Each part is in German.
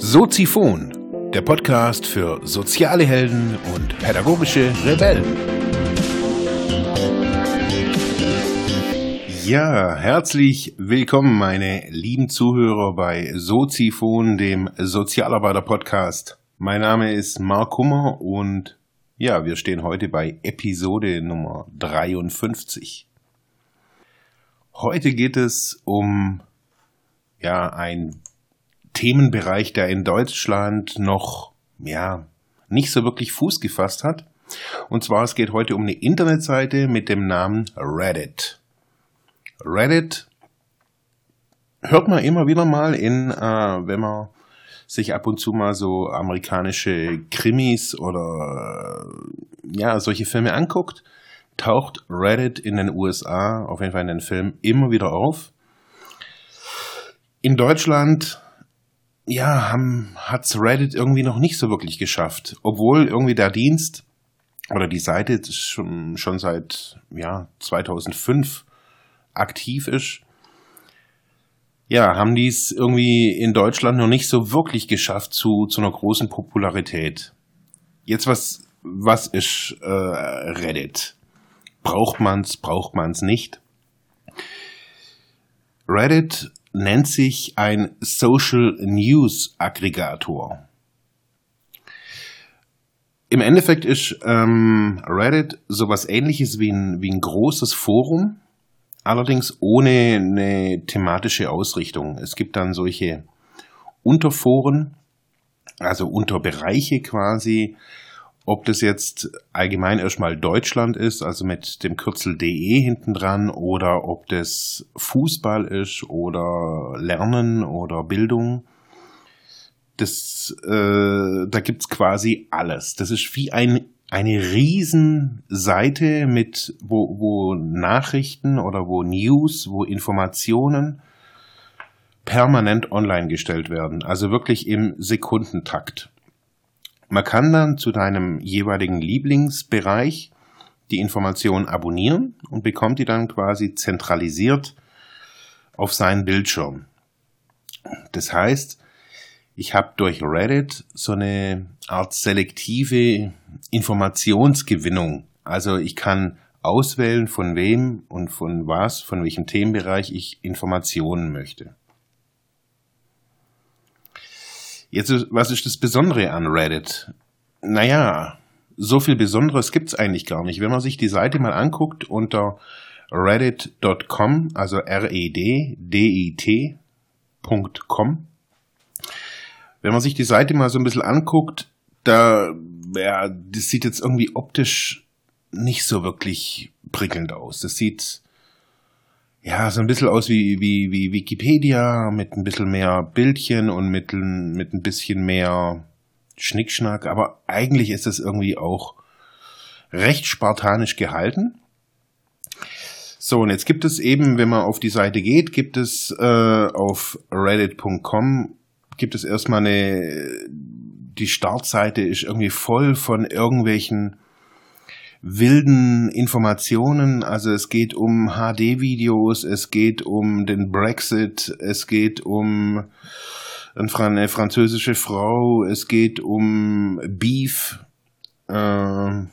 Soziphon, der Podcast für soziale Helden und pädagogische Rebellen. Ja, herzlich willkommen, meine lieben Zuhörer bei Soziphon, dem Sozialarbeiter-Podcast. Mein Name ist Mark Kummer und ja, wir stehen heute bei Episode Nummer 53. Heute geht es um ja, ein Themenbereich, der in Deutschland noch, ja, nicht so wirklich Fuß gefasst hat. Und zwar, es geht heute um eine Internetseite mit dem Namen Reddit. Reddit hört man immer wieder mal in, äh, wenn man sich ab und zu mal so amerikanische Krimis oder ja, solche Filme anguckt, taucht Reddit in den USA, auf jeden Fall in den Filmen, immer wieder auf. In Deutschland ja, haben, hat's Reddit irgendwie noch nicht so wirklich geschafft. Obwohl irgendwie der Dienst oder die Seite schon, schon seit ja, 2005 aktiv ist. Ja, haben die es irgendwie in Deutschland noch nicht so wirklich geschafft zu, zu einer großen Popularität. Jetzt was, was ist äh, Reddit? Braucht man's, braucht man's nicht? Reddit nennt sich ein Social News Aggregator. Im Endeffekt ist ähm, Reddit sowas ähnliches wie ein, wie ein großes Forum, allerdings ohne eine thematische Ausrichtung. Es gibt dann solche Unterforen, also Unterbereiche quasi, ob das jetzt allgemein erstmal Deutschland ist, also mit dem Kürzel DE hinten dran, oder ob das Fußball ist oder Lernen oder Bildung. Das, äh, da gibt's quasi alles. Das ist wie ein, eine Riesenseite mit, wo, wo Nachrichten oder wo News, wo Informationen permanent online gestellt werden. Also wirklich im Sekundentakt. Man kann dann zu deinem jeweiligen Lieblingsbereich die Information abonnieren und bekommt die dann quasi zentralisiert auf seinen Bildschirm. Das heißt, ich habe durch Reddit so eine Art selektive Informationsgewinnung. Also ich kann auswählen, von wem und von was, von welchem Themenbereich ich Informationen möchte. Jetzt, was ist das Besondere an Reddit? Naja, so viel Besonderes gibt's eigentlich gar nicht. Wenn man sich die Seite mal anguckt unter reddit.com, also R-E-D-D-I-T.com, wenn man sich die Seite mal so ein bisschen anguckt, da, ja, das sieht jetzt irgendwie optisch nicht so wirklich prickelnd aus. Das sieht ja, so ein bisschen aus wie, wie, wie Wikipedia mit ein bisschen mehr Bildchen und mit, mit ein bisschen mehr Schnickschnack, aber eigentlich ist es irgendwie auch recht spartanisch gehalten. So, und jetzt gibt es eben, wenn man auf die Seite geht, gibt es äh, auf reddit.com, gibt es erstmal eine, die Startseite ist irgendwie voll von irgendwelchen wilden Informationen. Also es geht um HD-Videos, es geht um den Brexit, es geht um eine französische Frau, es geht um Beef. Äh,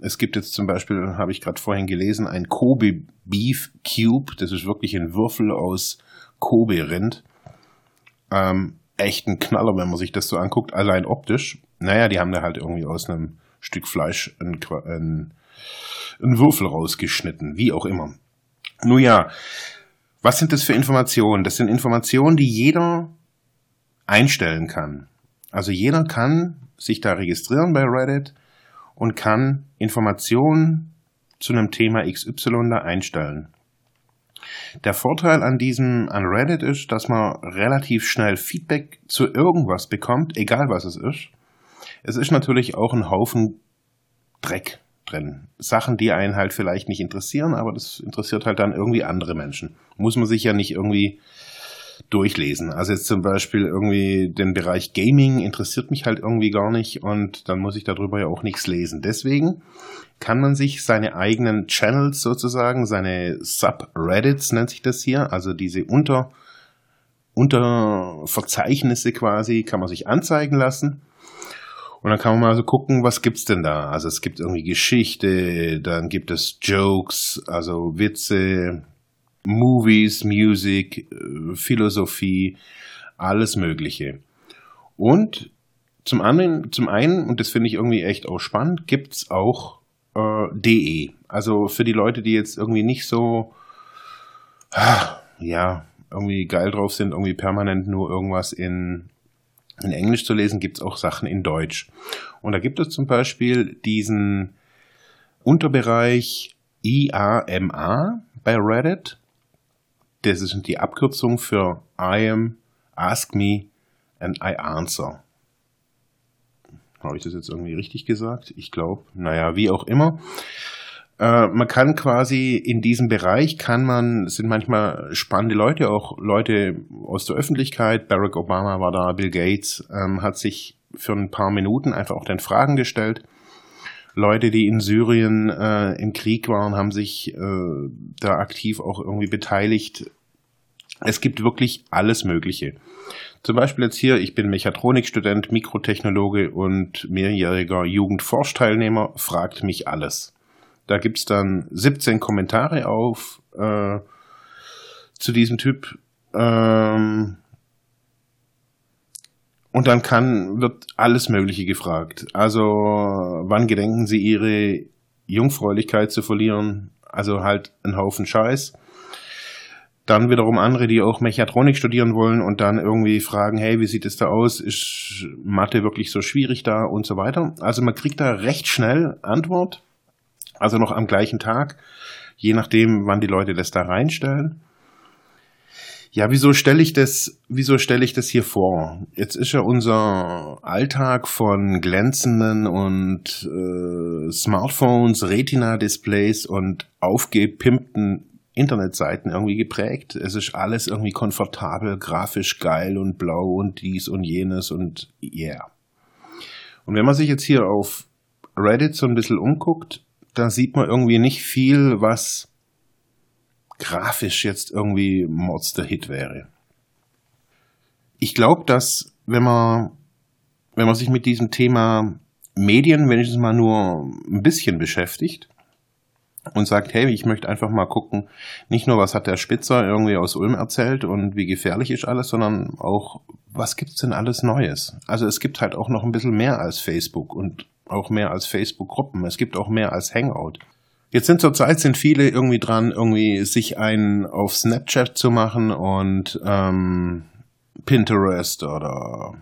es gibt jetzt zum Beispiel, habe ich gerade vorhin gelesen, ein Kobe Beef Cube. Das ist wirklich ein Würfel aus Kobe-Rind. Ähm, echt ein Knaller, wenn man sich das so anguckt, allein optisch. Naja, die haben da halt irgendwie aus einem Stück Fleisch ein, ein, ein Würfel rausgeschnitten, wie auch immer. Nun ja, was sind das für Informationen? Das sind Informationen, die jeder einstellen kann. Also jeder kann sich da registrieren bei Reddit und kann Informationen zu einem Thema XY da einstellen. Der Vorteil an diesem, an Reddit ist, dass man relativ schnell Feedback zu irgendwas bekommt, egal was es ist. Es ist natürlich auch ein Haufen Dreck drin. Sachen, die einen halt vielleicht nicht interessieren, aber das interessiert halt dann irgendwie andere Menschen. Muss man sich ja nicht irgendwie durchlesen. Also jetzt zum Beispiel irgendwie den Bereich Gaming interessiert mich halt irgendwie gar nicht und dann muss ich darüber ja auch nichts lesen. Deswegen kann man sich seine eigenen Channels sozusagen, seine Subreddits nennt sich das hier, also diese Unter, Unterverzeichnisse quasi, kann man sich anzeigen lassen. Und dann kann man mal so gucken, was gibt's denn da? Also es gibt irgendwie Geschichte, dann gibt es Jokes, also Witze, Movies, Music, äh, Philosophie, alles Mögliche. Und zum anderen, zum einen, und das finde ich irgendwie echt auch spannend, gibt's auch äh, DE. Also für die Leute, die jetzt irgendwie nicht so, ja, irgendwie geil drauf sind, irgendwie permanent nur irgendwas in, in Englisch zu lesen, gibt's auch Sachen in Deutsch. Und da gibt es zum Beispiel diesen Unterbereich IAMA bei Reddit. Das ist die Abkürzung für I am, Ask Me and I Answer. Habe ich das jetzt irgendwie richtig gesagt? Ich glaube, naja, wie auch immer. Äh, man kann quasi in diesem Bereich kann man, sind manchmal spannende Leute, auch Leute aus der Öffentlichkeit. Barack Obama war da, Bill Gates ähm, hat sich für ein paar Minuten einfach auch den Fragen gestellt. Leute, die in Syrien äh, im Krieg waren, haben sich äh, da aktiv auch irgendwie beteiligt. Es gibt wirklich alles Mögliche. Zum Beispiel jetzt hier, ich bin Mechatronikstudent, Mikrotechnologe und mehrjähriger Jugendforschteilnehmer, fragt mich alles. Da gibt's dann 17 Kommentare auf äh, zu diesem Typ. Ähm, und dann kann, wird alles Mögliche gefragt. Also, wann gedenken Sie Ihre Jungfräulichkeit zu verlieren? Also halt ein Haufen Scheiß. Dann wiederum andere, die auch Mechatronik studieren wollen und dann irgendwie fragen, hey, wie sieht es da aus? Ist Mathe wirklich so schwierig da und so weiter? Also man kriegt da recht schnell Antwort. Also noch am gleichen Tag, je nachdem, wann die Leute das da reinstellen. Ja, wieso stelle ich das, wieso stelle ich das hier vor? Jetzt ist ja unser Alltag von glänzenden und äh, Smartphones, Retina-Displays und aufgepimpten Internetseiten irgendwie geprägt. Es ist alles irgendwie komfortabel, grafisch geil und blau und dies und jenes und yeah. Und wenn man sich jetzt hier auf Reddit so ein bisschen umguckt, da sieht man irgendwie nicht viel, was grafisch jetzt irgendwie Monster Hit wäre. Ich glaube, dass wenn man, wenn man sich mit diesem Thema Medien wenigstens mal nur ein bisschen beschäftigt und sagt, hey, ich möchte einfach mal gucken, nicht nur was hat der Spitzer irgendwie aus Ulm erzählt und wie gefährlich ist alles, sondern auch, was gibt's denn alles Neues? Also es gibt halt auch noch ein bisschen mehr als Facebook und auch mehr als Facebook-Gruppen. Es gibt auch mehr als Hangout. Jetzt sind zurzeit sind viele irgendwie dran, irgendwie sich einen auf Snapchat zu machen und ähm, Pinterest oder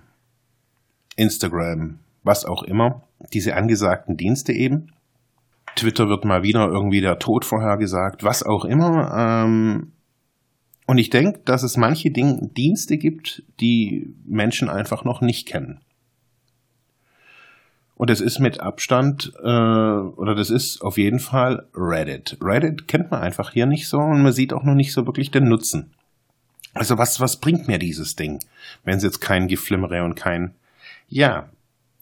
Instagram, was auch immer. Diese angesagten Dienste eben. Twitter wird mal wieder irgendwie der Tod vorhergesagt, was auch immer. Ähm, und ich denke, dass es manche Ding Dienste gibt, die Menschen einfach noch nicht kennen. Und es ist mit Abstand, äh, oder das ist auf jeden Fall Reddit. Reddit kennt man einfach hier nicht so und man sieht auch noch nicht so wirklich den Nutzen. Also was, was bringt mir dieses Ding, wenn es jetzt kein Geflimmere und kein, ja,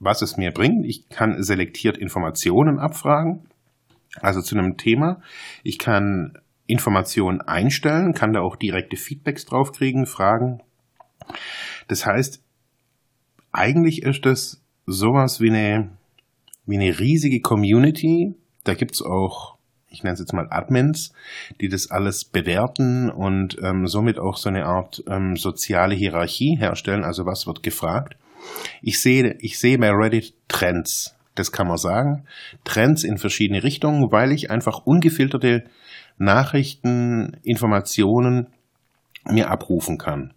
was es mir bringt? Ich kann selektiert Informationen abfragen, also zu einem Thema. Ich kann Informationen einstellen, kann da auch direkte Feedbacks draufkriegen, Fragen. Das heißt, eigentlich ist es sowas wie eine, wie eine riesige Community. Da gibt's auch, ich nenne es jetzt mal Admins, die das alles bewerten und ähm, somit auch so eine Art ähm, soziale Hierarchie herstellen. Also was wird gefragt? Ich sehe, ich sehe bei Reddit Trends. Das kann man sagen. Trends in verschiedene Richtungen, weil ich einfach ungefilterte Nachrichten, Informationen mir abrufen kann.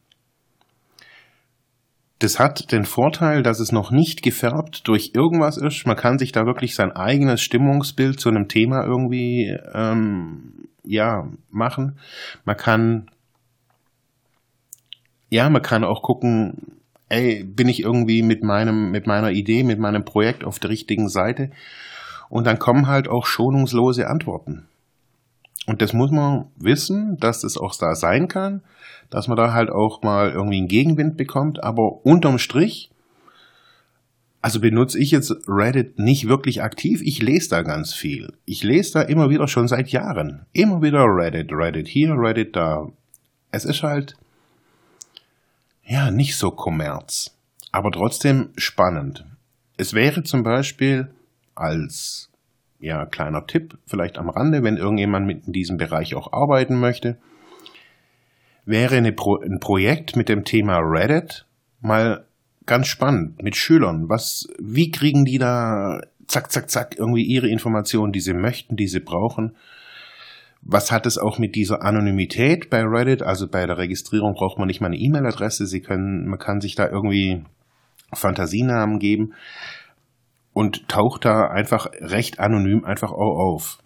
Das hat den Vorteil, dass es noch nicht gefärbt durch irgendwas ist. Man kann sich da wirklich sein eigenes Stimmungsbild zu einem Thema irgendwie ähm, ja machen. Man kann ja, man kann auch gucken, ey, bin ich irgendwie mit meinem mit meiner Idee, mit meinem Projekt auf der richtigen Seite? Und dann kommen halt auch schonungslose Antworten. Und das muss man wissen, dass das auch da sein kann, dass man da halt auch mal irgendwie einen Gegenwind bekommt. Aber unterm Strich, also benutze ich jetzt Reddit nicht wirklich aktiv. Ich lese da ganz viel. Ich lese da immer wieder schon seit Jahren. Immer wieder Reddit, Reddit hier, Reddit da. Es ist halt, ja, nicht so Kommerz. Aber trotzdem spannend. Es wäre zum Beispiel als ja, kleiner Tipp, vielleicht am Rande, wenn irgendjemand mit in diesem Bereich auch arbeiten möchte, wäre Pro ein Projekt mit dem Thema Reddit mal ganz spannend mit Schülern. Was, wie kriegen die da zack, zack, zack irgendwie ihre Informationen, die sie möchten, die sie brauchen? Was hat es auch mit dieser Anonymität bei Reddit? Also bei der Registrierung braucht man nicht mal eine E-Mail-Adresse. Sie können, man kann sich da irgendwie Fantasienamen geben und taucht da einfach recht anonym einfach auch auf.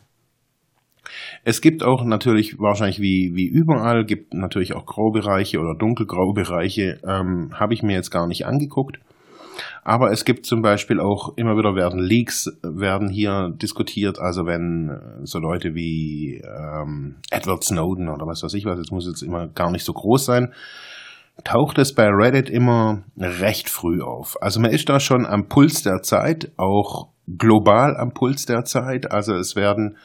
Es gibt auch natürlich wahrscheinlich wie, wie überall, gibt natürlich auch Graubereiche oder dunkelgraubereiche, ähm, habe ich mir jetzt gar nicht angeguckt. Aber es gibt zum Beispiel auch immer wieder werden Leaks werden hier diskutiert. Also wenn äh, so Leute wie ähm, Edward Snowden oder was weiß ich was, jetzt muss jetzt immer gar nicht so groß sein, taucht es bei Reddit immer recht früh auf. Also man ist da schon am Puls der Zeit, auch global am Puls der Zeit. Also es werden,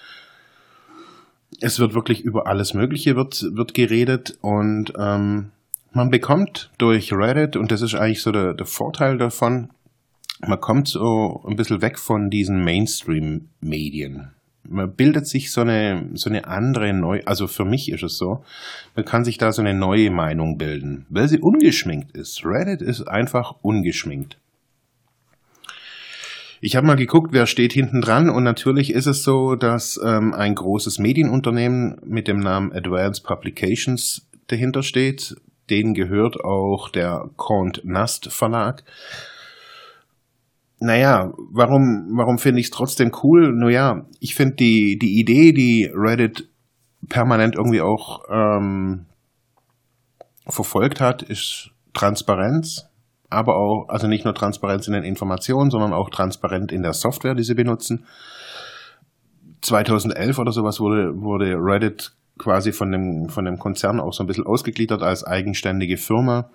es wird wirklich über alles Mögliche wird, wird geredet und ähm, man bekommt durch Reddit, und das ist eigentlich so der, der Vorteil davon, man kommt so ein bisschen weg von diesen Mainstream-Medien man bildet sich so eine, so eine andere neu, also für mich ist es so, man kann sich da so eine neue Meinung bilden, weil sie ungeschminkt ist. Reddit ist einfach ungeschminkt. Ich habe mal geguckt, wer steht hinten dran und natürlich ist es so, dass ähm, ein großes Medienunternehmen mit dem Namen Advanced Publications dahinter steht. Denen gehört auch der Conte Nast Verlag naja, warum, warum finde ich es trotzdem cool? Naja, ich finde die, die Idee, die Reddit permanent irgendwie auch ähm, verfolgt hat, ist Transparenz, aber auch, also nicht nur Transparenz in den Informationen, sondern auch transparent in der Software, die sie benutzen. 2011 oder sowas wurde, wurde Reddit quasi von dem, von dem Konzern auch so ein bisschen ausgegliedert als eigenständige Firma.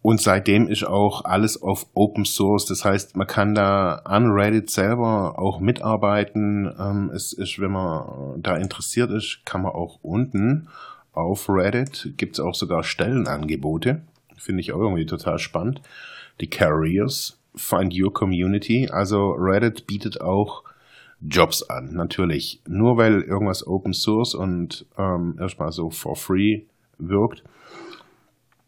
Und seitdem ist auch alles auf Open Source. Das heißt, man kann da an Reddit selber auch mitarbeiten. Ähm, es ist, wenn man da interessiert ist, kann man auch unten auf Reddit gibt es auch sogar Stellenangebote. Finde ich auch irgendwie total spannend. Die Careers, Find Your Community. Also Reddit bietet auch Jobs an, natürlich. Nur weil irgendwas Open Source und ähm, erstmal so for free wirkt,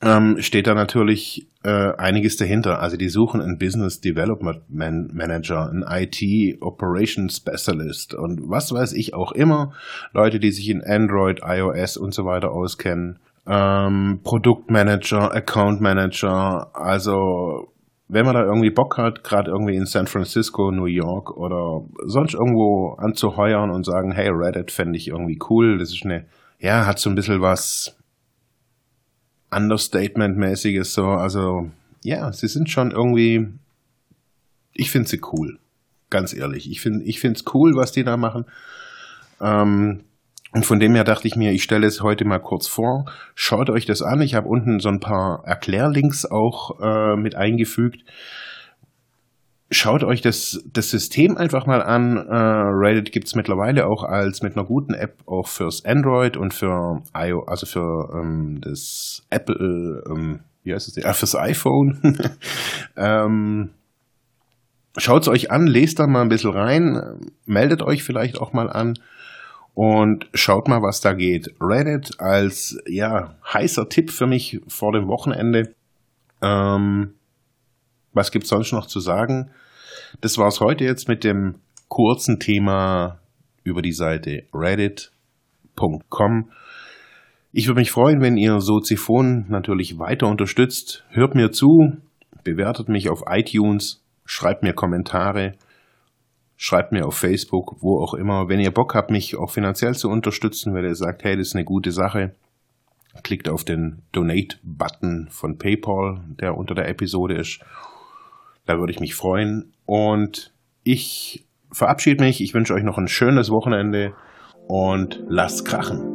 ähm, steht da natürlich äh, einiges dahinter. Also die suchen einen Business Development Man Manager, einen IT Operations Specialist und was weiß ich auch immer. Leute, die sich in Android, iOS und so weiter auskennen. Ähm, Produktmanager, Account Manager, also wenn man da irgendwie Bock hat, gerade irgendwie in San Francisco, New York oder sonst irgendwo anzuheuern und sagen, hey, Reddit fände ich irgendwie cool, das ist eine, ja, hat so ein bisschen was Understatement-mäßiges so. Also ja, sie sind schon irgendwie. Ich finde sie cool, ganz ehrlich. Ich finde, ich finde cool, was die da machen. Ähm, und von dem her dachte ich mir, ich stelle es heute mal kurz vor. Schaut euch das an. Ich habe unten so ein paar Erklärlinks auch äh, mit eingefügt schaut euch das, das System einfach mal an. Äh, Reddit gibt's mittlerweile auch als mit einer guten App auch fürs Android und für iOS, also für ähm, das Apple, ähm, wie heißt es, äh, fürs iPhone. ähm, Schaut's euch an, lest da mal ein bisschen rein, meldet euch vielleicht auch mal an und schaut mal, was da geht. Reddit als ja heißer Tipp für mich vor dem Wochenende. Ähm, was gibt's sonst noch zu sagen? Das war's heute jetzt mit dem kurzen Thema über die Seite reddit.com. Ich würde mich freuen, wenn ihr Soziphon natürlich weiter unterstützt. Hört mir zu, bewertet mich auf iTunes, schreibt mir Kommentare, schreibt mir auf Facebook, wo auch immer. Wenn ihr Bock habt, mich auch finanziell zu unterstützen, wenn ihr sagt, hey, das ist eine gute Sache, klickt auf den Donate-Button von PayPal, der unter der Episode ist da würde ich mich freuen. Und ich verabschiede mich. Ich wünsche euch noch ein schönes Wochenende und lasst krachen.